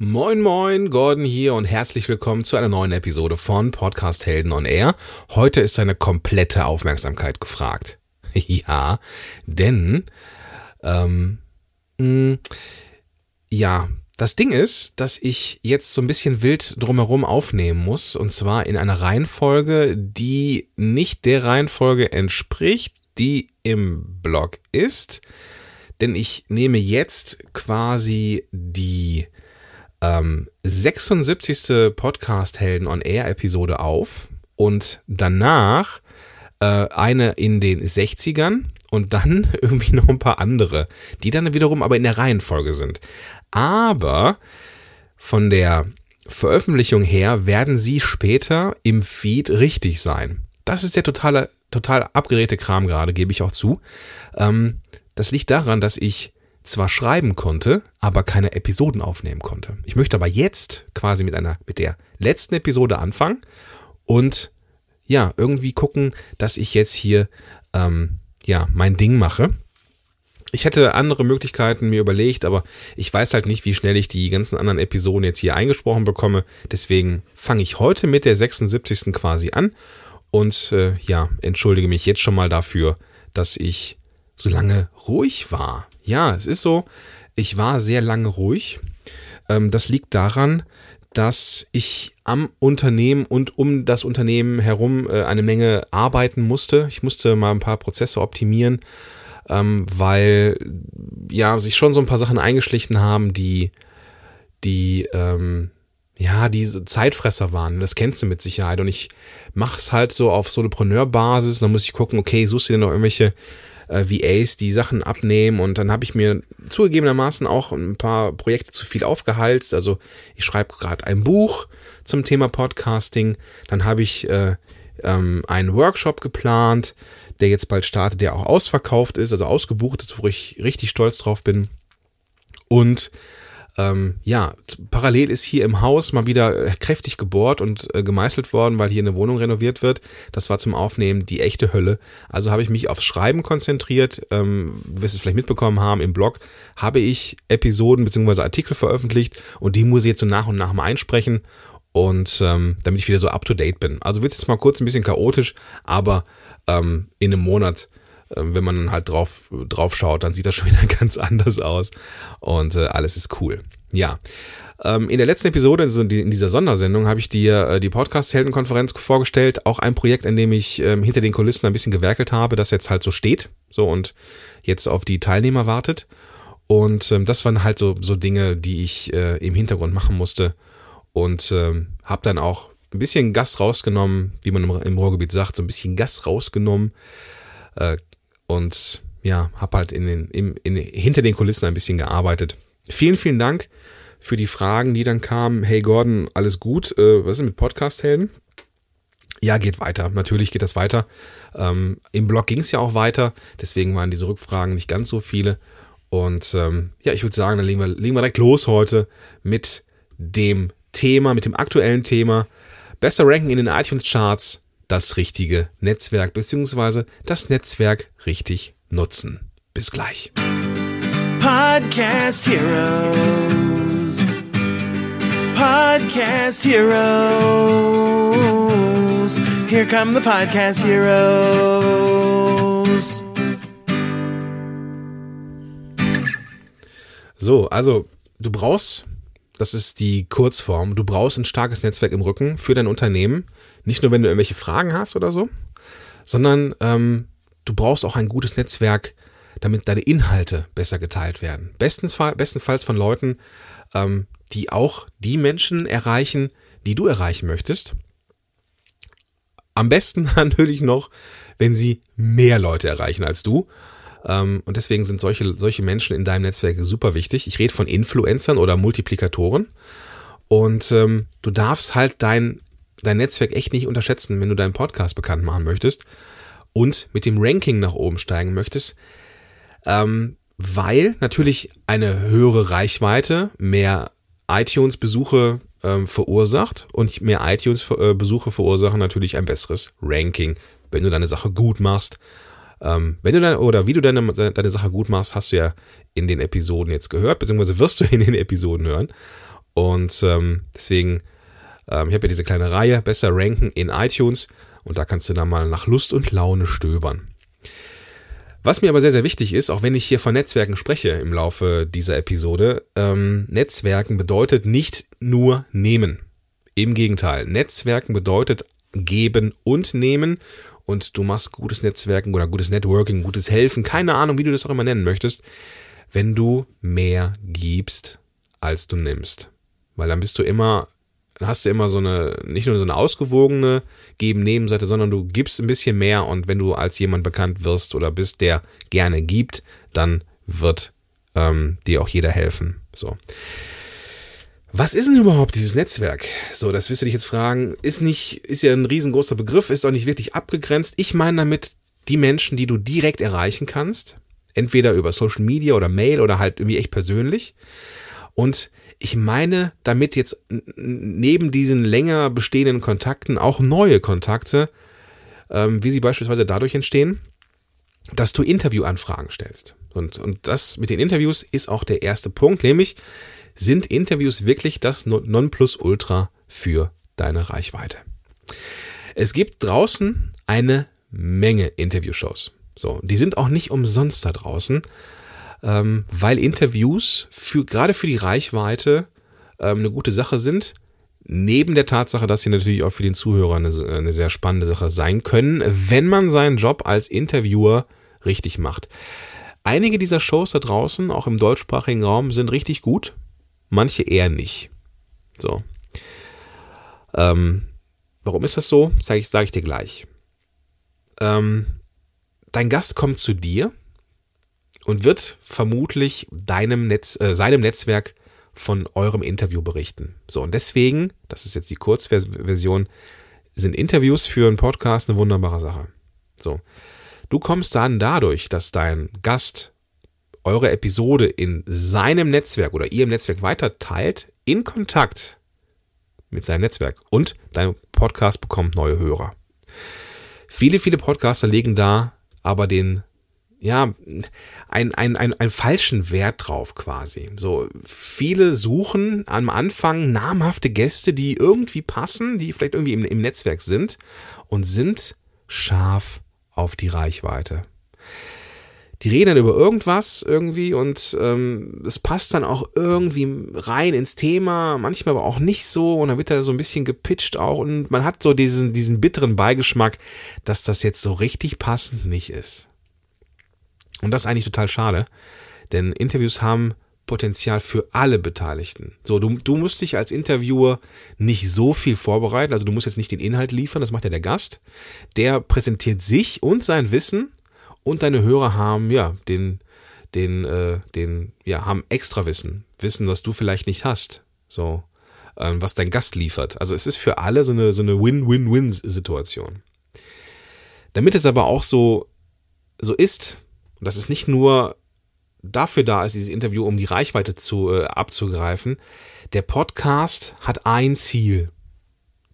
Moin moin, Gordon hier und herzlich willkommen zu einer neuen Episode von Podcast Helden on Air. Heute ist eine komplette Aufmerksamkeit gefragt. ja, denn ähm, mh, ja, das Ding ist, dass ich jetzt so ein bisschen wild drumherum aufnehmen muss und zwar in einer Reihenfolge, die nicht der Reihenfolge entspricht, die im Blog ist. Denn ich nehme jetzt quasi die ähm, 76. Podcast Helden on Air Episode auf und danach äh, eine in den 60ern und dann irgendwie noch ein paar andere, die dann wiederum aber in der Reihenfolge sind. Aber von der Veröffentlichung her werden sie später im Feed richtig sein. Das ist der totale, total abgedrehte Kram gerade, gebe ich auch zu. Ähm, das liegt daran, dass ich zwar schreiben konnte, aber keine Episoden aufnehmen konnte. Ich möchte aber jetzt quasi mit einer, mit der letzten Episode anfangen und ja, irgendwie gucken, dass ich jetzt hier ähm, ja mein Ding mache. Ich hätte andere Möglichkeiten mir überlegt, aber ich weiß halt nicht, wie schnell ich die ganzen anderen Episoden jetzt hier eingesprochen bekomme. Deswegen fange ich heute mit der 76. quasi an und äh, ja, entschuldige mich jetzt schon mal dafür, dass ich so lange ruhig war. Ja, es ist so, ich war sehr lange ruhig. Ähm, das liegt daran, dass ich am Unternehmen und um das Unternehmen herum äh, eine Menge arbeiten musste. Ich musste mal ein paar Prozesse optimieren, ähm, weil ja sich schon so ein paar Sachen eingeschlichen haben, die die ähm, ja, diese Zeitfresser waren. Das kennst du mit Sicherheit. Und ich mache es halt so auf Solopreneur-Basis. Dann muss ich gucken, okay, suchst du dir noch irgendwelche äh, VAs, die Sachen abnehmen. Und dann habe ich mir zugegebenermaßen auch ein paar Projekte zu viel aufgehalst. Also ich schreibe gerade ein Buch zum Thema Podcasting. Dann habe ich äh, ähm, einen Workshop geplant, der jetzt bald startet, der auch ausverkauft ist, also ausgebucht ist, wo ich richtig stolz drauf bin. Und ähm, ja, parallel ist hier im Haus mal wieder äh, kräftig gebohrt und äh, gemeißelt worden, weil hier eine Wohnung renoviert wird. Das war zum Aufnehmen die echte Hölle. Also habe ich mich aufs Schreiben konzentriert. Ähm, wirst es vielleicht mitbekommen haben, im Blog habe ich Episoden bzw. Artikel veröffentlicht und die muss ich jetzt so nach und nach mal einsprechen und ähm, damit ich wieder so up to date bin. Also wird es jetzt mal kurz ein bisschen chaotisch, aber ähm, in einem Monat wenn man halt drauf, drauf schaut, dann sieht das schon wieder ganz anders aus und äh, alles ist cool. Ja. Ähm, in der letzten Episode, also in dieser Sondersendung, habe ich dir äh, die Podcast-Heldenkonferenz vorgestellt. Auch ein Projekt, in dem ich ähm, hinter den Kulissen ein bisschen gewerkelt habe, das jetzt halt so steht. So und jetzt auf die Teilnehmer wartet. Und ähm, das waren halt so, so Dinge, die ich äh, im Hintergrund machen musste. Und ähm, habe dann auch ein bisschen Gas rausgenommen, wie man im, im Ruhrgebiet sagt, so ein bisschen Gas rausgenommen. Äh, und ja, habe halt in den, im, in, hinter den Kulissen ein bisschen gearbeitet. Vielen, vielen Dank für die Fragen, die dann kamen. Hey Gordon, alles gut? Äh, was ist mit Podcast-Helden? Ja, geht weiter. Natürlich geht das weiter. Ähm, Im Blog ging es ja auch weiter, deswegen waren diese Rückfragen nicht ganz so viele. Und ähm, ja, ich würde sagen, dann legen wir, legen wir direkt los heute mit dem Thema, mit dem aktuellen Thema. Bester Ranking in den iTunes-Charts das richtige Netzwerk bzw. das Netzwerk richtig nutzen. Bis gleich. Podcast Heroes. Podcast Heroes. Here come the Podcast Heroes. So, also du brauchst, das ist die Kurzform, du brauchst ein starkes Netzwerk im Rücken für dein Unternehmen nicht nur, wenn du irgendwelche Fragen hast oder so, sondern ähm, du brauchst auch ein gutes Netzwerk, damit deine Inhalte besser geteilt werden. Bestensfall, bestenfalls von Leuten, ähm, die auch die Menschen erreichen, die du erreichen möchtest. Am besten natürlich noch, wenn sie mehr Leute erreichen als du. Ähm, und deswegen sind solche, solche Menschen in deinem Netzwerk super wichtig. Ich rede von Influencern oder Multiplikatoren. Und ähm, du darfst halt dein dein Netzwerk echt nicht unterschätzen, wenn du deinen Podcast bekannt machen möchtest und mit dem Ranking nach oben steigen möchtest, ähm, weil natürlich eine höhere Reichweite mehr iTunes-Besuche ähm, verursacht und mehr iTunes-Besuche verursachen natürlich ein besseres Ranking, wenn du deine Sache gut machst. Ähm, wenn du dann, oder wie du deine, deine Sache gut machst, hast du ja in den Episoden jetzt gehört, beziehungsweise wirst du in den Episoden hören. Und ähm, deswegen, ähm, ich habe ja diese kleine Reihe, besser ranken in iTunes und da kannst du dann mal nach Lust und Laune stöbern. Was mir aber sehr, sehr wichtig ist, auch wenn ich hier von Netzwerken spreche im Laufe dieser Episode, ähm, Netzwerken bedeutet nicht nur nehmen. Im Gegenteil, Netzwerken bedeutet geben und nehmen und du machst gutes Netzwerken oder gutes Networking, gutes Helfen, keine Ahnung, wie du das auch immer nennen möchtest, wenn du mehr gibst, als du nimmst. Weil dann bist du immer, hast du immer so eine, nicht nur so eine ausgewogene Geben-Nehmen-Seite, sondern du gibst ein bisschen mehr und wenn du als jemand bekannt wirst oder bist, der gerne gibt, dann wird ähm, dir auch jeder helfen. So. Was ist denn überhaupt dieses Netzwerk? So, das wirst du dich jetzt fragen. Ist nicht, ist ja ein riesengroßer Begriff, ist auch nicht wirklich abgegrenzt. Ich meine damit die Menschen, die du direkt erreichen kannst. Entweder über Social Media oder Mail oder halt irgendwie echt persönlich. Und ich meine damit jetzt neben diesen länger bestehenden Kontakten auch neue Kontakte, ähm, wie sie beispielsweise dadurch entstehen, dass du Interviewanfragen stellst. Und, und das mit den Interviews ist auch der erste Punkt, nämlich sind Interviews wirklich das Nonplusultra für deine Reichweite? Es gibt draußen eine Menge Interviewshows. So, die sind auch nicht umsonst da draußen, ähm, weil Interviews für, gerade für die Reichweite ähm, eine gute Sache sind. Neben der Tatsache, dass sie natürlich auch für den Zuhörer eine, eine sehr spannende Sache sein können, wenn man seinen Job als Interviewer richtig macht. Einige dieser Shows da draußen, auch im deutschsprachigen Raum, sind richtig gut manche eher nicht. So. Ähm, warum ist das so? Sage ich, sag ich dir gleich. Ähm, dein Gast kommt zu dir und wird vermutlich deinem Netz, äh, seinem Netzwerk von eurem Interview berichten. So, und deswegen, das ist jetzt die Kurzversion, sind Interviews für einen Podcast eine wunderbare Sache. So. Du kommst dann dadurch, dass dein Gast eure Episode in seinem Netzwerk oder ihr im Netzwerk weiter teilt, in Kontakt mit seinem Netzwerk und dein Podcast bekommt neue Hörer. Viele, viele Podcaster legen da aber den, ja, einen, einen, einen, einen falschen Wert drauf quasi. So, viele suchen am Anfang namhafte Gäste, die irgendwie passen, die vielleicht irgendwie im, im Netzwerk sind und sind scharf auf die Reichweite die reden dann über irgendwas irgendwie und ähm, es passt dann auch irgendwie rein ins Thema, manchmal aber auch nicht so und dann wird da so ein bisschen gepitcht auch und man hat so diesen, diesen bitteren Beigeschmack, dass das jetzt so richtig passend nicht ist. Und das ist eigentlich total schade, denn Interviews haben Potenzial für alle Beteiligten. So, du, du musst dich als Interviewer nicht so viel vorbereiten, also du musst jetzt nicht den Inhalt liefern, das macht ja der Gast. Der präsentiert sich und sein Wissen und deine Hörer haben, ja, den, den, äh, den, ja, haben extra Wissen. Wissen, das du vielleicht nicht hast. So, ähm, was dein Gast liefert. Also es ist für alle so eine, so eine Win-Win-Win-Situation. Damit es aber auch so, so ist, und das ist nicht nur dafür da ist, dieses Interview, um die Reichweite zu, äh, abzugreifen, der Podcast hat ein Ziel.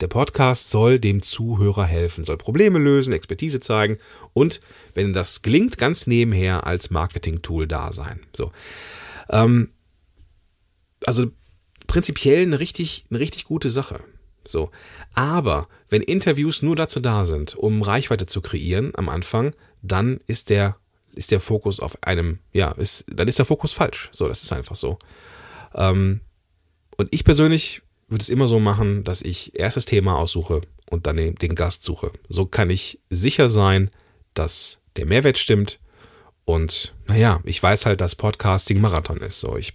Der Podcast soll dem Zuhörer helfen, soll Probleme lösen, Expertise zeigen und, wenn das gelingt, ganz nebenher als Marketing-Tool da sein. So. Ähm, also prinzipiell eine richtig, eine richtig gute Sache. So. Aber wenn Interviews nur dazu da sind, um Reichweite zu kreieren am Anfang, dann ist der, ist der Fokus auf einem, ja, ist, dann ist der Fokus falsch. So, das ist einfach so. Ähm, und ich persönlich würde es immer so machen, dass ich erst das Thema aussuche und dann den, Gast suche. So kann ich sicher sein, dass der Mehrwert stimmt. Und naja, ich weiß halt, dass Podcasting Marathon ist. So, ich,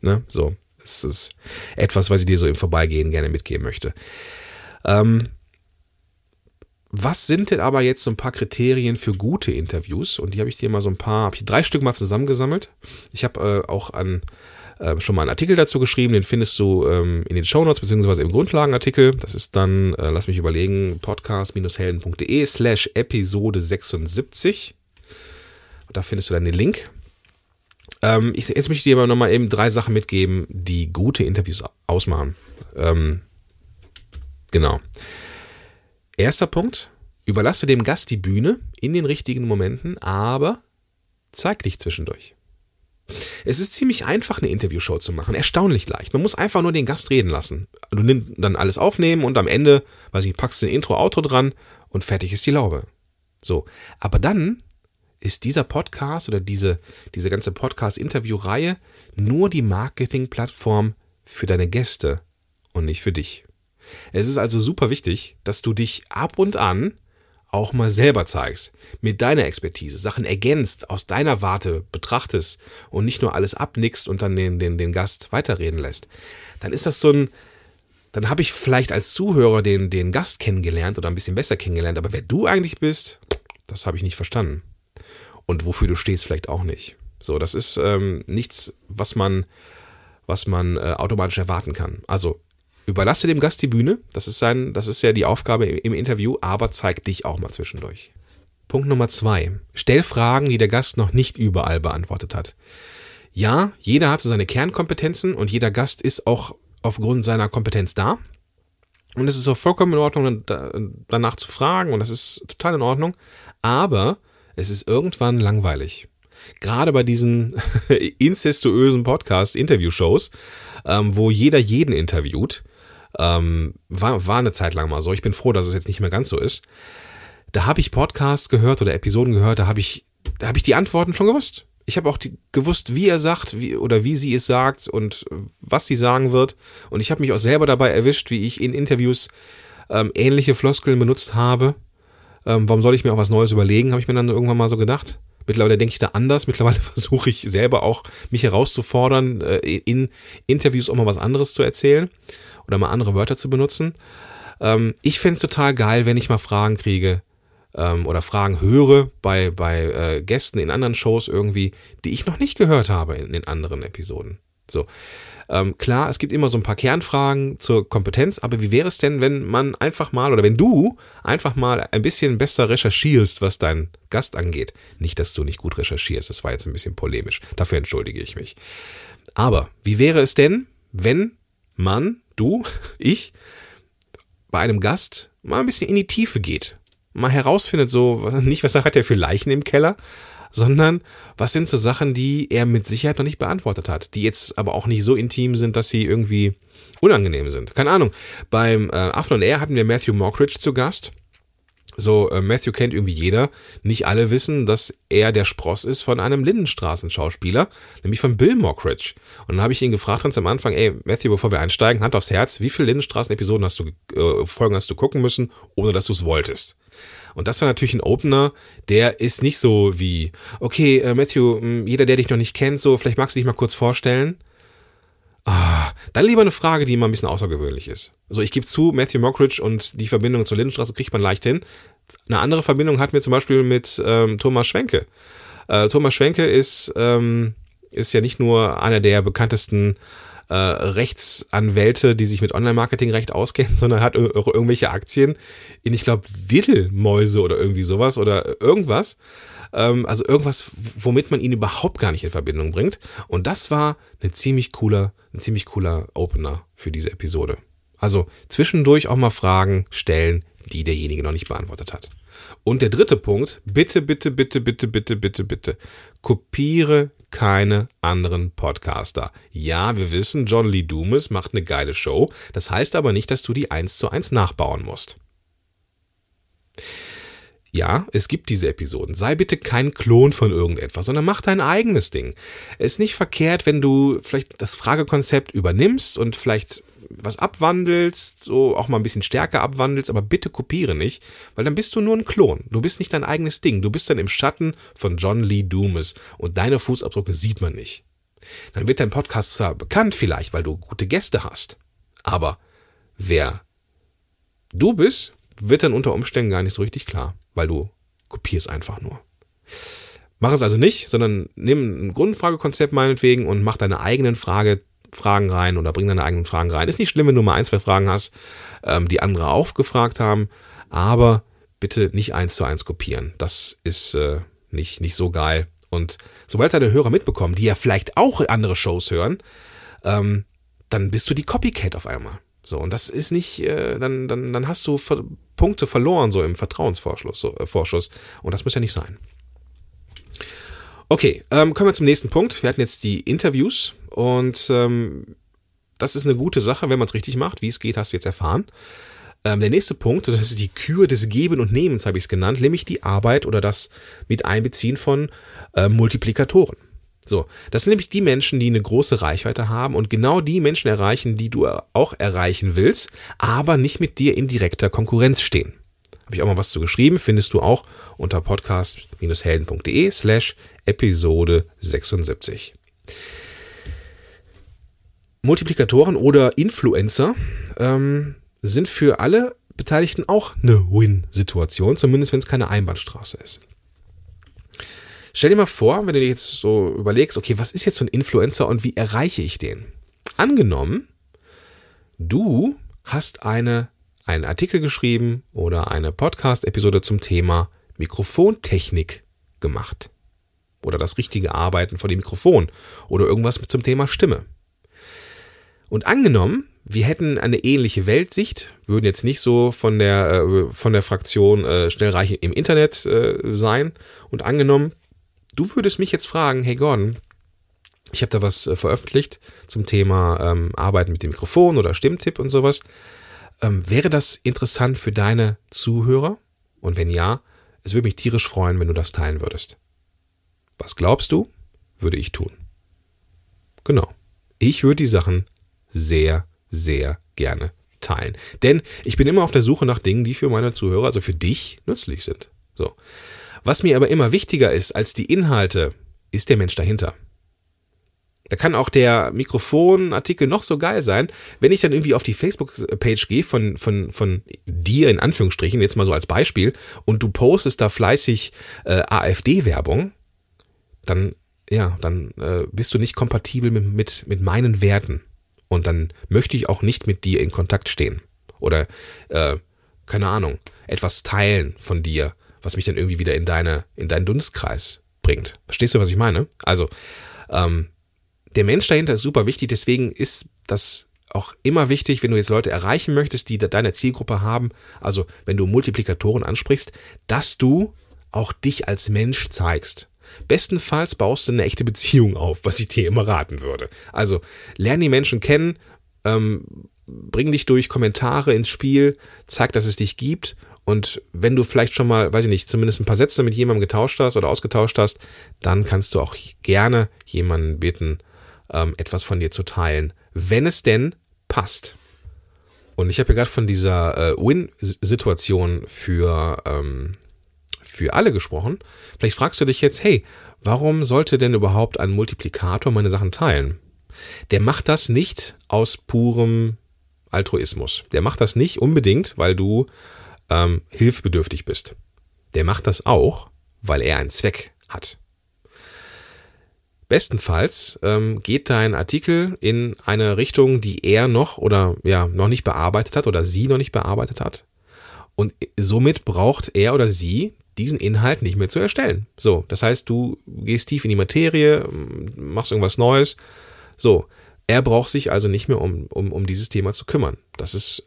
ne, so, es ist etwas, was ich dir so im Vorbeigehen gerne mitgeben möchte. Ähm, was sind denn aber jetzt so ein paar Kriterien für gute Interviews? Und die habe ich dir mal so ein paar, habe ich drei Stück mal zusammengesammelt. Ich habe äh, auch an äh, schon mal einen Artikel dazu geschrieben, den findest du ähm, in den Shownotes beziehungsweise im Grundlagenartikel. Das ist dann, äh, lass mich überlegen, podcast-helden.de slash Episode 76. Da findest du dann den Link. Ähm, ich, jetzt möchte ich dir aber nochmal eben drei Sachen mitgeben, die gute Interviews ausmachen. Ähm, genau. Erster Punkt, überlasse dem Gast die Bühne in den richtigen Momenten, aber zeig dich zwischendurch. Es ist ziemlich einfach, eine Interviewshow zu machen. Erstaunlich leicht. Man muss einfach nur den Gast reden lassen. Du nimmst dann alles aufnehmen und am Ende, weiß ich, packst du ein Intro-Auto dran und fertig ist die Laube. So. Aber dann ist dieser Podcast oder diese, diese ganze Podcast-Interview-Reihe nur die Marketing-Plattform für deine Gäste und nicht für dich. Es ist also super wichtig, dass du dich ab und an auch mal selber zeigst, mit deiner Expertise, Sachen ergänzt, aus deiner Warte betrachtest und nicht nur alles abnickst und dann den, den, den Gast weiterreden lässt, dann ist das so ein, dann habe ich vielleicht als Zuhörer den, den Gast kennengelernt oder ein bisschen besser kennengelernt, aber wer du eigentlich bist, das habe ich nicht verstanden. Und wofür du stehst, vielleicht auch nicht. So, das ist ähm, nichts, was man, was man äh, automatisch erwarten kann. Also Überlasse dem Gast die Bühne, das ist, sein, das ist ja die Aufgabe im Interview, aber zeig dich auch mal zwischendurch. Punkt Nummer zwei. Stell Fragen, die der Gast noch nicht überall beantwortet hat. Ja, jeder hat so seine Kernkompetenzen und jeder Gast ist auch aufgrund seiner Kompetenz da. Und es ist auch vollkommen in Ordnung, danach zu fragen und das ist total in Ordnung. Aber es ist irgendwann langweilig. Gerade bei diesen incestuösen Podcast-Interview-Shows, ähm, wo jeder jeden interviewt, ähm, war, war eine Zeit lang mal so. Ich bin froh, dass es jetzt nicht mehr ganz so ist. Da habe ich Podcasts gehört oder Episoden gehört, da habe ich, da habe ich die Antworten schon gewusst. Ich habe auch die, gewusst, wie er sagt wie, oder wie sie es sagt und was sie sagen wird. Und ich habe mich auch selber dabei erwischt, wie ich in Interviews ähm, ähnliche Floskeln benutzt habe. Ähm, warum soll ich mir auch was Neues überlegen, habe ich mir dann irgendwann mal so gedacht. Mittlerweile denke ich da anders. Mittlerweile versuche ich selber auch, mich herauszufordern, äh, in Interviews auch mal was anderes zu erzählen oder mal andere Wörter zu benutzen. Ähm, ich fände es total geil, wenn ich mal Fragen kriege ähm, oder Fragen höre bei, bei äh, Gästen in anderen Shows irgendwie, die ich noch nicht gehört habe in den anderen Episoden. So. Ähm, klar, es gibt immer so ein paar Kernfragen zur Kompetenz, aber wie wäre es denn, wenn man einfach mal oder wenn du einfach mal ein bisschen besser recherchierst, was dein Gast angeht? Nicht, dass du nicht gut recherchierst, das war jetzt ein bisschen polemisch. Dafür entschuldige ich mich. Aber wie wäre es denn, wenn man du, ich, bei einem Gast mal ein bisschen in die Tiefe geht. Mal herausfindet, so, nicht, was hat er für Leichen im Keller, sondern was sind so Sachen, die er mit Sicherheit noch nicht beantwortet hat, die jetzt aber auch nicht so intim sind, dass sie irgendwie unangenehm sind. Keine Ahnung. Beim äh, und Air hatten wir Matthew Mockridge zu Gast. So, äh, Matthew kennt irgendwie jeder. Nicht alle wissen, dass er der Spross ist von einem Lindenstraßen-Schauspieler, nämlich von Bill Mockridge. Und dann habe ich ihn gefragt ganz am Anfang, ey, Matthew, bevor wir einsteigen, Hand aufs Herz, wie viele Lindenstraßen-Episoden hast du, äh, Folgen hast du gucken müssen, ohne dass du es wolltest? Und das war natürlich ein Opener, der ist nicht so wie, okay, äh, Matthew, hm, jeder, der dich noch nicht kennt, so, vielleicht magst du dich mal kurz vorstellen. Ah, dann lieber eine Frage, die immer ein bisschen außergewöhnlich ist. Also ich gebe zu, Matthew Mockridge und die Verbindung zur Lindenstraße kriegt man leicht hin. Eine andere Verbindung hatten wir zum Beispiel mit ähm, Thomas Schwenke. Äh, Thomas Schwenke ist, ähm, ist ja nicht nur einer der bekanntesten äh, Rechtsanwälte, die sich mit Online-Marketing-Recht auskennen, sondern hat auch irgendwelche Aktien in, ich glaube, Diddelmäuse oder irgendwie sowas oder irgendwas. Ähm, also irgendwas, womit man ihn überhaupt gar nicht in Verbindung bringt. Und das war eine ziemlich cooler, ein ziemlich cooler Opener für diese Episode. Also zwischendurch auch mal Fragen stellen, die derjenige noch nicht beantwortet hat. Und der dritte Punkt, bitte, bitte, bitte, bitte, bitte, bitte, bitte, kopiere keine anderen Podcaster. Ja, wir wissen, John Lee Dumas macht eine geile Show, das heißt aber nicht, dass du die eins zu eins nachbauen musst. Ja, es gibt diese Episoden. Sei bitte kein Klon von irgendetwas, sondern mach dein eigenes Ding. Es ist nicht verkehrt, wenn du vielleicht das Fragekonzept übernimmst und vielleicht was abwandelst, so auch mal ein bisschen stärker abwandelst, aber bitte kopiere nicht, weil dann bist du nur ein Klon. Du bist nicht dein eigenes Ding. Du bist dann im Schatten von John Lee Doomis und deine Fußabdrücke sieht man nicht. Dann wird dein Podcast zwar bekannt vielleicht, weil du gute Gäste hast, aber wer du bist, wird dann unter Umständen gar nicht so richtig klar weil du kopierst einfach nur. Mach es also nicht, sondern nimm ein Grundfragekonzept meinetwegen und mach deine eigenen Frage, Fragen rein oder bring deine eigenen Fragen rein. Ist nicht schlimm, wenn du mal ein, zwei Fragen hast, ähm, die andere auch gefragt haben, aber bitte nicht eins zu eins kopieren. Das ist äh, nicht, nicht so geil. Und sobald deine Hörer mitbekommen, die ja vielleicht auch andere Shows hören, ähm, dann bist du die Copycat auf einmal. So, und das ist nicht, äh, dann, dann, dann hast du ver Punkte verloren, so im Vertrauensvorschuss. So, äh, Vorschuss, und das muss ja nicht sein. Okay, ähm, kommen wir zum nächsten Punkt. Wir hatten jetzt die Interviews und ähm, das ist eine gute Sache, wenn man es richtig macht. Wie es geht, hast du jetzt erfahren. Ähm, der nächste Punkt, das ist die Kür des Geben und Nehmens, habe ich es genannt, nämlich die Arbeit oder das mit Einbeziehen von äh, Multiplikatoren. So, das sind nämlich die Menschen, die eine große Reichweite haben und genau die Menschen erreichen, die du auch erreichen willst, aber nicht mit dir in direkter Konkurrenz stehen. Habe ich auch mal was zu geschrieben, findest du auch unter podcast-helden.de slash Episode 76. Multiplikatoren oder Influencer ähm, sind für alle Beteiligten auch eine Win-Situation, zumindest wenn es keine Einbahnstraße ist. Stell dir mal vor, wenn du dir jetzt so überlegst, okay, was ist jetzt so ein Influencer und wie erreiche ich den? Angenommen, du hast eine, einen Artikel geschrieben oder eine Podcast-Episode zum Thema Mikrofontechnik gemacht. Oder das richtige Arbeiten vor dem Mikrofon. Oder irgendwas zum Thema Stimme. Und angenommen, wir hätten eine ähnliche Weltsicht, würden jetzt nicht so von der, äh, von der Fraktion äh, Schnellreiche im Internet äh, sein. Und angenommen, du würdest mich jetzt fragen, hey Gordon, ich habe da was äh, veröffentlicht zum Thema ähm, Arbeiten mit dem Mikrofon oder Stimmtipp und sowas. Ähm, wäre das interessant für deine Zuhörer? Und wenn ja, es würde mich tierisch freuen, wenn du das teilen würdest. Was glaubst du, würde ich tun? Genau. Ich würde die Sachen sehr, sehr gerne teilen. Denn ich bin immer auf der Suche nach Dingen, die für meine Zuhörer, also für dich, nützlich sind. So. Was mir aber immer wichtiger ist als die Inhalte, ist der Mensch dahinter. Da kann auch der Mikrofonartikel noch so geil sein. Wenn ich dann irgendwie auf die Facebook-Page gehe von, von, von dir in Anführungsstrichen, jetzt mal so als Beispiel, und du postest da fleißig äh, AfD-Werbung, dann, ja, dann äh, bist du nicht kompatibel mit, mit, mit meinen Werten. Und dann möchte ich auch nicht mit dir in Kontakt stehen. Oder, äh, keine Ahnung, etwas teilen von dir, was mich dann irgendwie wieder in deine, in deinen Dunstkreis bringt. Verstehst du, was ich meine? Also, ähm, der Mensch dahinter ist super wichtig, deswegen ist das auch immer wichtig, wenn du jetzt Leute erreichen möchtest, die deine Zielgruppe haben, also wenn du Multiplikatoren ansprichst, dass du auch dich als Mensch zeigst. Bestenfalls baust du eine echte Beziehung auf, was ich dir immer raten würde. Also lerne die Menschen kennen, ähm, bring dich durch Kommentare ins Spiel, zeig, dass es dich gibt. Und wenn du vielleicht schon mal, weiß ich nicht, zumindest ein paar Sätze mit jemandem getauscht hast oder ausgetauscht hast, dann kannst du auch gerne jemanden bitten, ähm, etwas von dir zu teilen, wenn es denn passt. Und ich habe ja gerade von dieser äh, Win-Situation für ähm, für alle gesprochen. Vielleicht fragst du dich jetzt, hey, warum sollte denn überhaupt ein Multiplikator meine Sachen teilen? Der macht das nicht aus purem Altruismus. Der macht das nicht unbedingt, weil du ähm, hilfsbedürftig bist. Der macht das auch, weil er einen Zweck hat. Bestenfalls ähm, geht dein Artikel in eine Richtung, die er noch oder ja noch nicht bearbeitet hat oder sie noch nicht bearbeitet hat. Und somit braucht er oder sie diesen Inhalt nicht mehr zu erstellen. So, das heißt, du gehst tief in die Materie, machst irgendwas Neues. So, er braucht sich also nicht mehr um, um, um dieses Thema zu kümmern. Das ist,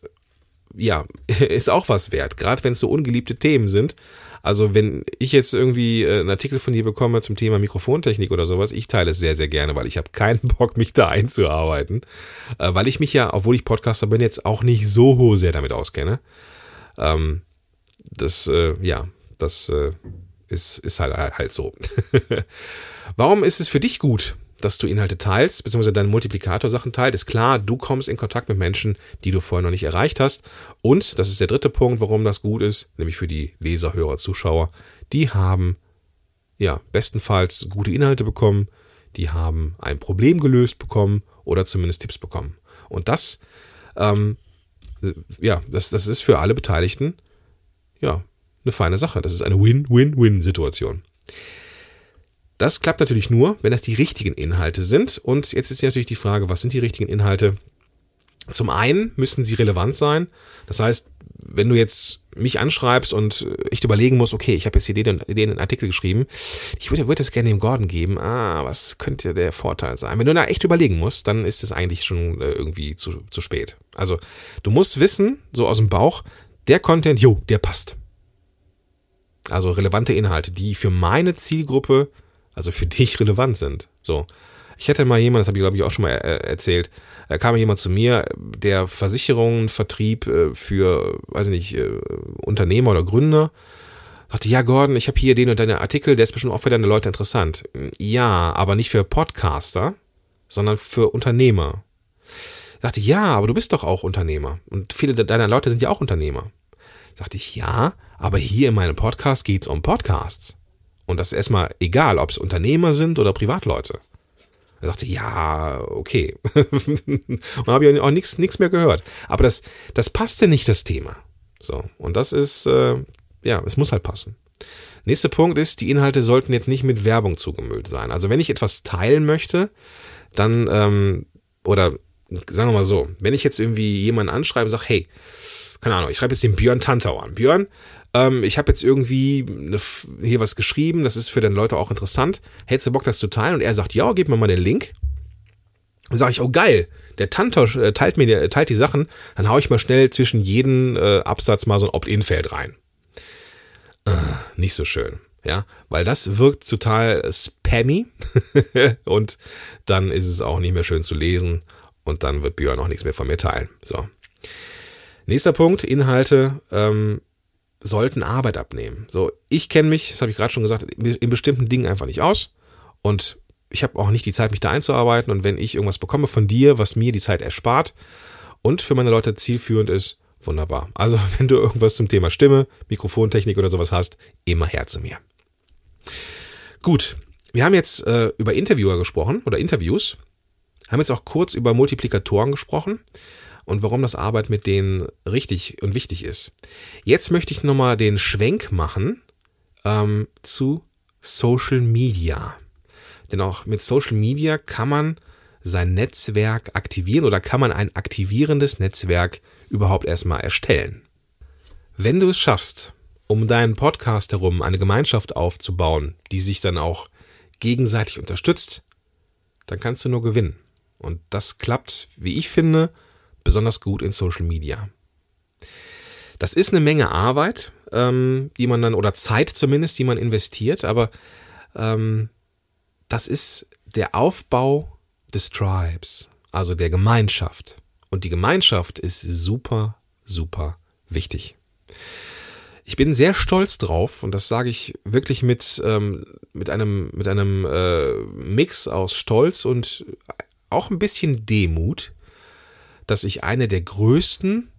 ja, ist auch was wert, gerade wenn es so ungeliebte Themen sind. Also wenn ich jetzt irgendwie äh, einen Artikel von dir bekomme zum Thema Mikrofontechnik oder sowas, ich teile es sehr, sehr gerne, weil ich habe keinen Bock, mich da einzuarbeiten. Äh, weil ich mich ja, obwohl ich Podcaster bin, jetzt auch nicht so sehr damit auskenne. Ähm, das, äh, ja, das ist, ist halt, halt so. Warum ist es für dich gut, dass du Inhalte teilst, beziehungsweise deine Multiplikator-Sachen teilst? Ist klar, du kommst in Kontakt mit Menschen, die du vorher noch nicht erreicht hast. Und, das ist der dritte Punkt, warum das gut ist, nämlich für die Leser, Hörer, Zuschauer, die haben, ja, bestenfalls gute Inhalte bekommen, die haben ein Problem gelöst bekommen oder zumindest Tipps bekommen. Und das, ähm, ja, das, das ist für alle Beteiligten, ja, eine feine Sache. Das ist eine Win-Win-Win-Situation. Das klappt natürlich nur, wenn das die richtigen Inhalte sind. Und jetzt ist natürlich die Frage, was sind die richtigen Inhalte? Zum einen müssen sie relevant sein. Das heißt, wenn du jetzt mich anschreibst und echt überlegen musst, okay, ich habe jetzt hier den, den Artikel geschrieben, ich würde, würde das gerne dem Gordon geben, ah, was könnte der Vorteil sein? Wenn du da echt überlegen musst, dann ist es eigentlich schon äh, irgendwie zu, zu spät. Also, du musst wissen, so aus dem Bauch, der Content, jo, der passt. Also relevante Inhalte, die für meine Zielgruppe also für dich relevant sind. So. Ich hätte mal jemand, das habe ich glaube ich auch schon mal erzählt, da kam jemand zu mir, der Versicherungen, Vertrieb äh, für, weiß ich nicht, äh, Unternehmer oder Gründer. Dachte, ja, Gordon, ich habe hier den und deinen Artikel, der ist bestimmt auch für deine Leute interessant. Ja, aber nicht für Podcaster, sondern für Unternehmer. Dachte, ja, aber du bist doch auch Unternehmer. Und viele deiner Leute sind ja auch Unternehmer. Dachte ich, ja, aber hier in meinem Podcast geht es um Podcasts. Und das ist erstmal egal, ob es Unternehmer sind oder Privatleute. Er sagte, ja, okay. und habe ich auch nichts mehr gehört. Aber das, das passte nicht, das Thema. So, und das ist, äh, ja, es muss halt passen. Nächster Punkt ist, die Inhalte sollten jetzt nicht mit Werbung zugemüllt sein. Also wenn ich etwas teilen möchte, dann, ähm, oder sagen wir mal so, wenn ich jetzt irgendwie jemanden anschreibe und sage, hey, keine Ahnung, ich schreibe jetzt den Björn Tantau an. Björn, ähm, ich habe jetzt irgendwie eine, hier was geschrieben, das ist für den Leute auch interessant. Hättest du Bock, das zu teilen? Und er sagt, ja, gib mir mal den Link. Dann sage ich, oh geil, der Tantosch äh, teilt mir der, teilt die Sachen, dann haue ich mal schnell zwischen jeden äh, Absatz mal so ein Opt-in-Feld rein. Äh, nicht so schön, ja, weil das wirkt total spammy und dann ist es auch nicht mehr schön zu lesen und dann wird Björn auch nichts mehr von mir teilen. So. Nächster Punkt, Inhalte. Ähm, sollten Arbeit abnehmen. So, ich kenne mich, das habe ich gerade schon gesagt, in bestimmten Dingen einfach nicht aus und ich habe auch nicht die Zeit, mich da einzuarbeiten und wenn ich irgendwas bekomme von dir, was mir die Zeit erspart und für meine Leute zielführend ist, wunderbar. Also, wenn du irgendwas zum Thema Stimme, Mikrofontechnik oder sowas hast, immer her zu mir. Gut, wir haben jetzt äh, über Interviewer gesprochen oder Interviews, haben jetzt auch kurz über Multiplikatoren gesprochen und warum das Arbeit mit denen richtig und wichtig ist. Jetzt möchte ich nochmal den Schwenk machen ähm, zu Social Media. Denn auch mit Social Media kann man sein Netzwerk aktivieren oder kann man ein aktivierendes Netzwerk überhaupt erstmal erstellen. Wenn du es schaffst, um deinen Podcast herum eine Gemeinschaft aufzubauen, die sich dann auch gegenseitig unterstützt, dann kannst du nur gewinnen. Und das klappt, wie ich finde, besonders gut in Social Media. Das ist eine Menge Arbeit, ähm, die man dann, oder Zeit zumindest, die man investiert, aber ähm, das ist der Aufbau des Tribes, also der Gemeinschaft. Und die Gemeinschaft ist super, super wichtig. Ich bin sehr stolz drauf und das sage ich wirklich mit, ähm, mit einem, mit einem äh, Mix aus Stolz und auch ein bisschen Demut, dass ich eine der größten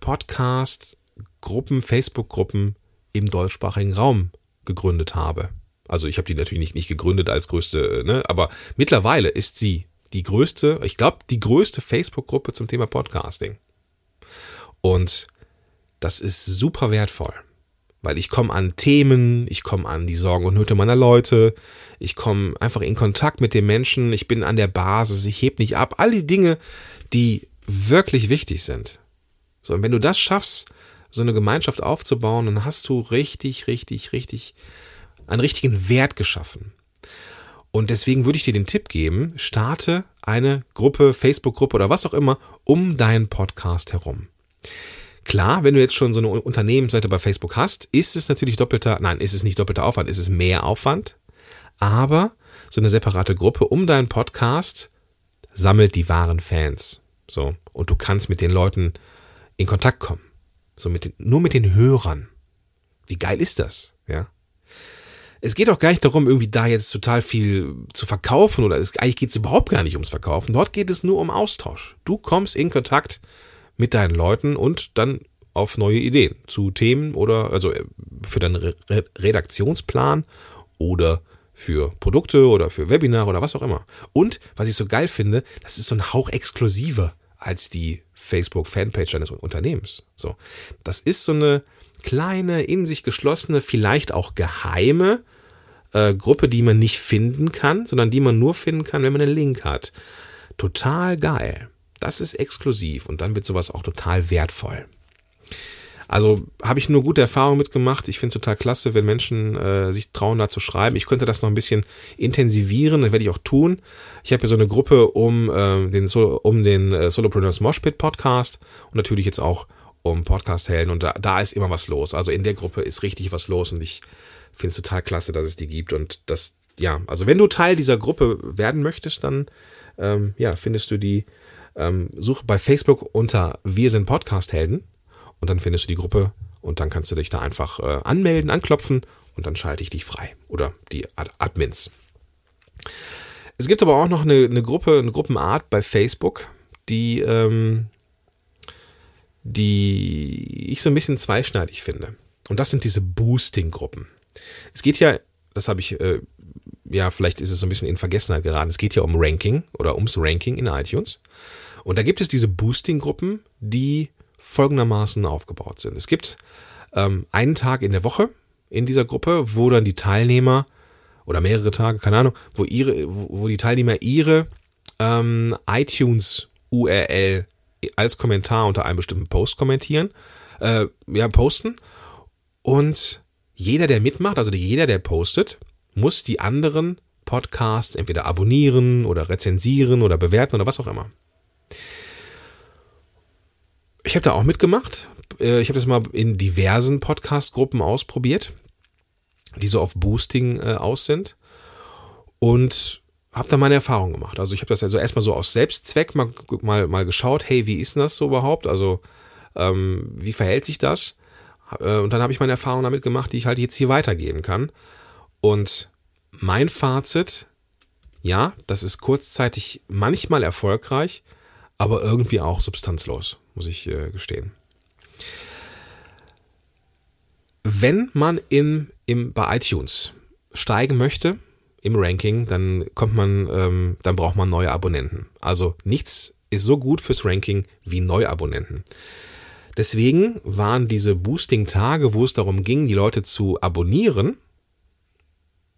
Podcast-Gruppen, Facebook-Gruppen im deutschsprachigen Raum gegründet habe. Also ich habe die natürlich nicht, nicht gegründet als größte, ne? aber mittlerweile ist sie die größte, ich glaube, die größte Facebook-Gruppe zum Thema Podcasting. Und das ist super wertvoll, weil ich komme an Themen, ich komme an die Sorgen und Nöte meiner Leute, ich komme einfach in Kontakt mit den Menschen, ich bin an der Basis, ich heb nicht ab, all die Dinge, die wirklich wichtig sind. So, und wenn du das schaffst, so eine Gemeinschaft aufzubauen, dann hast du richtig, richtig, richtig einen richtigen Wert geschaffen. Und deswegen würde ich dir den Tipp geben, starte eine Gruppe, Facebook-Gruppe oder was auch immer um deinen Podcast herum. Klar, wenn du jetzt schon so eine Unternehmensseite bei Facebook hast, ist es natürlich doppelter, nein, ist es nicht doppelter Aufwand, ist es mehr Aufwand. Aber so eine separate Gruppe um deinen Podcast sammelt die wahren Fans. So. Und du kannst mit den Leuten in Kontakt kommen. So mit den, nur mit den Hörern. Wie geil ist das? Ja. Es geht auch gar nicht darum, irgendwie da jetzt total viel zu verkaufen oder es, eigentlich geht es überhaupt gar nicht ums Verkaufen. Dort geht es nur um Austausch. Du kommst in Kontakt mit deinen Leuten und dann auf neue Ideen zu Themen oder also äh, für deinen Re Redaktionsplan oder für Produkte oder für Webinare oder was auch immer. Und was ich so geil finde, das ist so ein Hauch exklusiver als die Facebook-Fanpage deines Unternehmens. So, das ist so eine kleine, in sich geschlossene, vielleicht auch geheime äh, Gruppe, die man nicht finden kann, sondern die man nur finden kann, wenn man einen Link hat. Total geil. Das ist exklusiv und dann wird sowas auch total wertvoll. Also habe ich nur gute Erfahrungen mitgemacht. Ich finde es total klasse, wenn Menschen äh, sich trauen, da zu schreiben. Ich könnte das noch ein bisschen intensivieren, das werde ich auch tun. Ich habe hier so eine Gruppe um äh, den, Solo, um den äh, Solopreneurs Moshpit Podcast und natürlich jetzt auch um Podcast-Helden und da, da ist immer was los. Also in der Gruppe ist richtig was los und ich finde es total klasse, dass es die gibt und dass ja, also wenn du Teil dieser Gruppe werden möchtest, dann ähm, ja, findest du die, ähm, suche bei Facebook unter Wir sind Podcast-Helden und dann findest du die Gruppe und dann kannst du dich da einfach äh, anmelden, anklopfen und dann schalte ich dich frei. Oder die Ad Admins. Es gibt aber auch noch eine, eine Gruppe, eine Gruppenart bei Facebook, die, ähm, die ich so ein bisschen zweischneidig finde. Und das sind diese Boosting-Gruppen. Es geht ja, das habe ich, äh, ja, vielleicht ist es so ein bisschen in Vergessenheit geraten. Es geht ja um Ranking oder ums Ranking in iTunes. Und da gibt es diese Boosting-Gruppen, die folgendermaßen aufgebaut sind. Es gibt ähm, einen Tag in der Woche in dieser Gruppe, wo dann die Teilnehmer oder mehrere Tage, keine Ahnung, wo ihre, wo die Teilnehmer ihre ähm, iTunes URL als Kommentar unter einem bestimmten Post kommentieren, äh, ja, posten. Und jeder, der mitmacht, also jeder, der postet, muss die anderen Podcasts entweder abonnieren oder rezensieren oder bewerten oder was auch immer. Ich habe da auch mitgemacht. Äh, ich habe das mal in diversen Podcast-Gruppen ausprobiert, die so auf Boosting äh, aus sind. Und habe da meine Erfahrung gemacht. Also ich habe das also erstmal so aus Selbstzweck mal, mal, mal geschaut, hey, wie ist denn das so überhaupt? Also ähm, wie verhält sich das? Äh, und dann habe ich meine Erfahrung damit gemacht, die ich halt jetzt hier weitergeben kann. Und mein Fazit, ja, das ist kurzzeitig manchmal erfolgreich, aber irgendwie auch substanzlos, muss ich äh, gestehen. Wenn man in, im, bei iTunes steigen möchte im Ranking, dann kommt man, ähm, dann braucht man neue Abonnenten. Also nichts ist so gut fürs Ranking wie Neuabonnenten. Deswegen waren diese Boosting-Tage, wo es darum ging, die Leute zu abonnieren,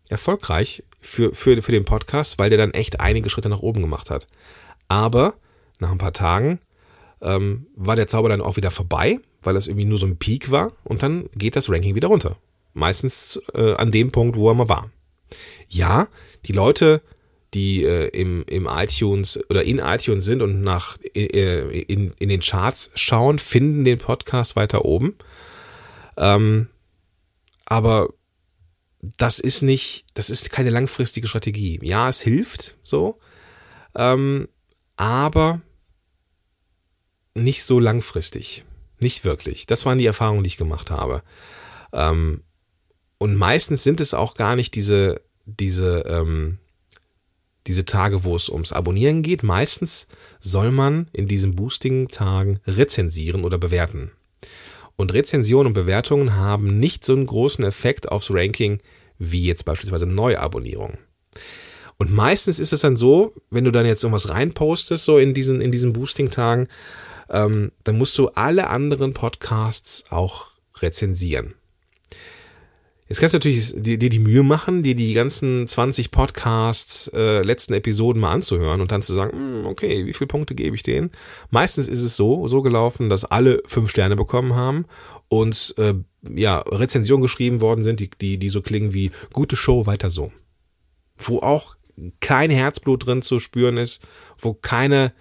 erfolgreich für, für, für den Podcast, weil der dann echt einige Schritte nach oben gemacht hat. Aber nach ein paar Tagen ähm, war der Zauber dann auch wieder vorbei, weil das irgendwie nur so ein Peak war und dann geht das Ranking wieder runter. Meistens äh, an dem Punkt, wo er mal war. Ja, die Leute, die äh, im, im iTunes oder in iTunes sind und nach äh, in, in den Charts schauen, finden den Podcast weiter oben. Ähm, aber das ist nicht, das ist keine langfristige Strategie. Ja, es hilft so, ähm, aber nicht so langfristig. Nicht wirklich. Das waren die Erfahrungen, die ich gemacht habe. Ähm, und meistens sind es auch gar nicht diese, diese, ähm, diese Tage, wo es ums Abonnieren geht. Meistens soll man in diesen Boosting-Tagen rezensieren oder bewerten. Und Rezensionen und Bewertungen haben nicht so einen großen Effekt aufs Ranking wie jetzt beispielsweise Neuabonnierung. Und meistens ist es dann so, wenn du dann jetzt irgendwas reinpostest, so in diesen, in diesen Boosting-Tagen, ähm, dann musst du alle anderen Podcasts auch rezensieren. Jetzt kannst du natürlich dir die, Mühe machen, dir die ganzen 20 Podcasts, äh, letzten Episoden mal anzuhören und dann zu sagen, hm, okay, wie viele Punkte gebe ich denen? Meistens ist es so, so gelaufen, dass alle fünf Sterne bekommen haben und äh, ja, Rezensionen geschrieben worden sind, die, die, die so klingen wie gute Show, weiter so. Wo auch kein Herzblut drin zu spüren ist, wo keine,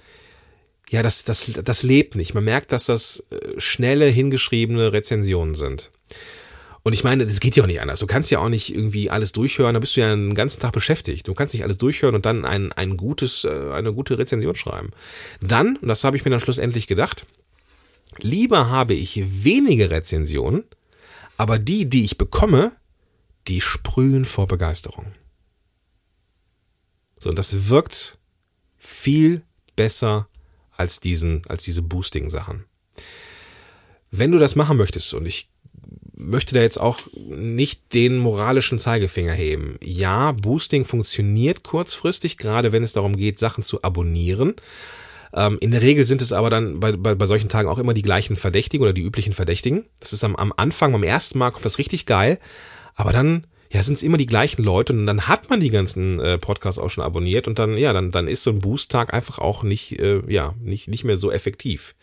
ja, das, das, das lebt nicht. Man merkt, dass das äh, schnelle, hingeschriebene Rezensionen sind. Und ich meine, das geht ja auch nicht anders. Du kannst ja auch nicht irgendwie alles durchhören, da bist du ja einen ganzen Tag beschäftigt. Du kannst nicht alles durchhören und dann ein, ein gutes, äh, eine gute Rezension schreiben. Dann, und das habe ich mir dann schlussendlich gedacht, lieber habe ich wenige Rezensionen, aber die, die ich bekomme, die sprühen vor Begeisterung. So, und das wirkt viel besser als diesen, als diese Boosting-Sachen. Wenn du das machen möchtest, und ich möchte da jetzt auch nicht den moralischen Zeigefinger heben. Ja, Boosting funktioniert kurzfristig, gerade wenn es darum geht, Sachen zu abonnieren. Ähm, in der Regel sind es aber dann bei, bei, bei solchen Tagen auch immer die gleichen Verdächtigen oder die üblichen Verdächtigen. Das ist am, am Anfang, beim ersten Mal kommt das richtig geil, aber dann ja, sind es immer die gleichen Leute und dann hat man die ganzen äh, Podcasts auch schon abonniert und dann, ja, dann, dann ist so ein Boost-Tag einfach auch nicht, äh, ja, nicht, nicht mehr so effektiv.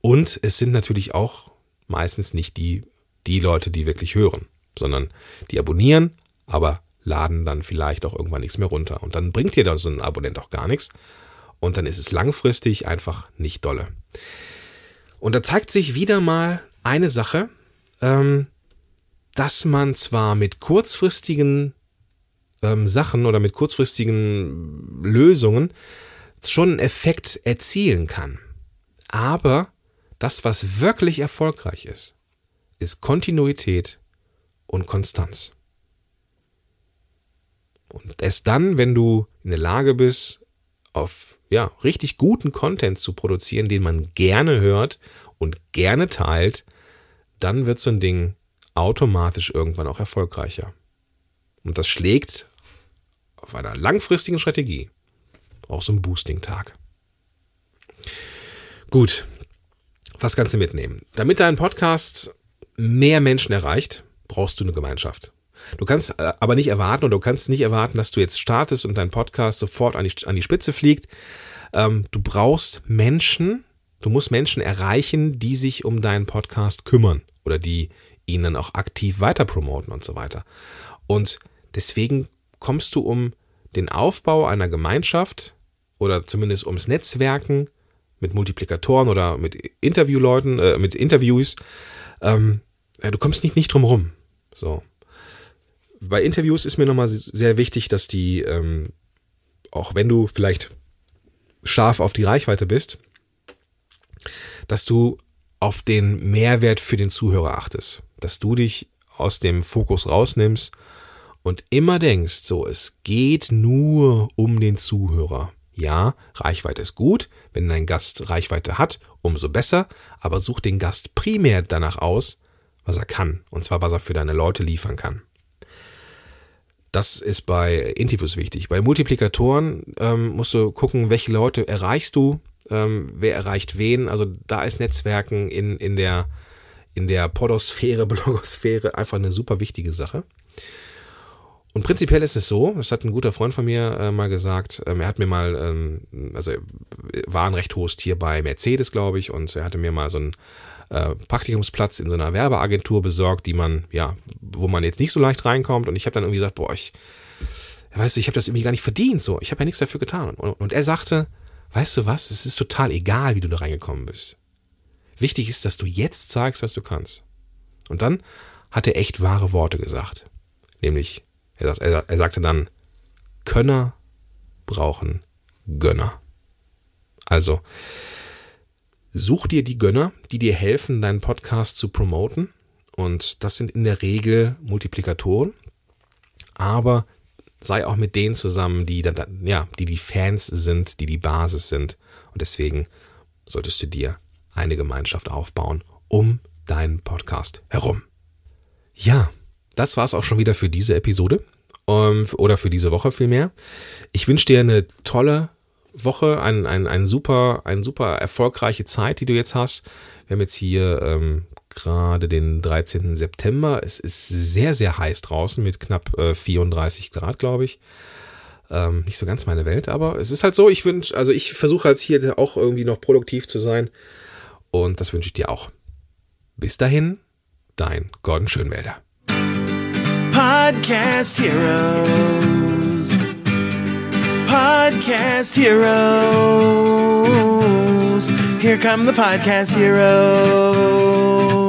Und es sind natürlich auch meistens nicht die die Leute, die wirklich hören, sondern die abonnieren, aber laden dann vielleicht auch irgendwann nichts mehr runter. Und dann bringt dir da so ein Abonnent auch gar nichts. Und dann ist es langfristig einfach nicht dolle. Und da zeigt sich wieder mal eine Sache, ähm, dass man zwar mit kurzfristigen ähm, Sachen oder mit kurzfristigen Lösungen schon einen Effekt erzielen kann. Aber das, was wirklich erfolgreich ist, ist Kontinuität und Konstanz. Und erst dann, wenn du in der Lage bist, auf ja, richtig guten Content zu produzieren, den man gerne hört und gerne teilt, dann wird so ein Ding automatisch irgendwann auch erfolgreicher. Und das schlägt auf einer langfristigen Strategie auch so ein Boosting-Tag. Gut, was kannst du mitnehmen? Damit dein Podcast mehr Menschen erreicht, brauchst du eine Gemeinschaft. Du kannst äh, aber nicht erwarten oder du kannst nicht erwarten, dass du jetzt startest und dein Podcast sofort an die, an die Spitze fliegt. Ähm, du brauchst Menschen, du musst Menschen erreichen, die sich um deinen Podcast kümmern oder die ihn dann auch aktiv weiter promoten und so weiter. Und deswegen kommst du um den Aufbau einer Gemeinschaft oder zumindest ums Netzwerken mit Multiplikatoren oder mit Interviewleuten, äh, mit Interviews, ähm, ja, du kommst nicht, nicht drum rum. So. Bei Interviews ist mir nochmal sehr wichtig, dass die, ähm, auch wenn du vielleicht scharf auf die Reichweite bist, dass du auf den Mehrwert für den Zuhörer achtest. Dass du dich aus dem Fokus rausnimmst und immer denkst, so, es geht nur um den Zuhörer. Ja, Reichweite ist gut. Wenn dein Gast Reichweite hat, umso besser. Aber such den Gast primär danach aus, was er kann. Und zwar, was er für deine Leute liefern kann. Das ist bei Interviews wichtig. Bei Multiplikatoren ähm, musst du gucken, welche Leute erreichst du, ähm, wer erreicht wen. Also da ist Netzwerken in, in der, in der Podosphäre, Blogosphäre einfach eine super wichtige Sache. Und prinzipiell ist es so, das hat ein guter Freund von mir äh, mal gesagt, ähm, er hat mir mal, ähm, also war ein recht hohes Tier bei Mercedes, glaube ich, und er hatte mir mal so einen äh, Praktikumsplatz in so einer Werbeagentur besorgt, die man, ja, wo man jetzt nicht so leicht reinkommt. Und ich habe dann irgendwie gesagt, boah, ich, weißt du, ich habe das irgendwie gar nicht verdient, so, ich habe ja nichts dafür getan. Und, und er sagte, weißt du was, es ist total egal, wie du da reingekommen bist. Wichtig ist, dass du jetzt zeigst, was du kannst. Und dann hat er echt wahre Worte gesagt. Nämlich, er, er, er sagte dann, Könner brauchen Gönner. Also, such dir die Gönner, die dir helfen, deinen Podcast zu promoten. Und das sind in der Regel Multiplikatoren. Aber sei auch mit denen zusammen, die ja, die die Fans sind, die die Basis sind. Und deswegen solltest du dir eine Gemeinschaft aufbauen um deinen Podcast herum. Ja, das war es auch schon wieder für diese Episode ähm, oder für diese Woche vielmehr. Ich wünsche dir eine tolle Woche, ein, ein, ein super, eine super erfolgreiche Zeit, die du jetzt hast. Wir haben jetzt hier ähm, gerade den 13. September. Es ist sehr, sehr heiß draußen mit knapp äh, 34 Grad, glaube ich. Ähm, nicht so ganz meine Welt, aber es ist halt so, ich wünsche, also ich versuche halt hier auch irgendwie noch produktiv zu sein. Und das wünsche ich dir auch. Bis dahin, dein Gordon Schönwälder. Podcast Heroes. Podcast Heroes. Here come the Podcast Heroes.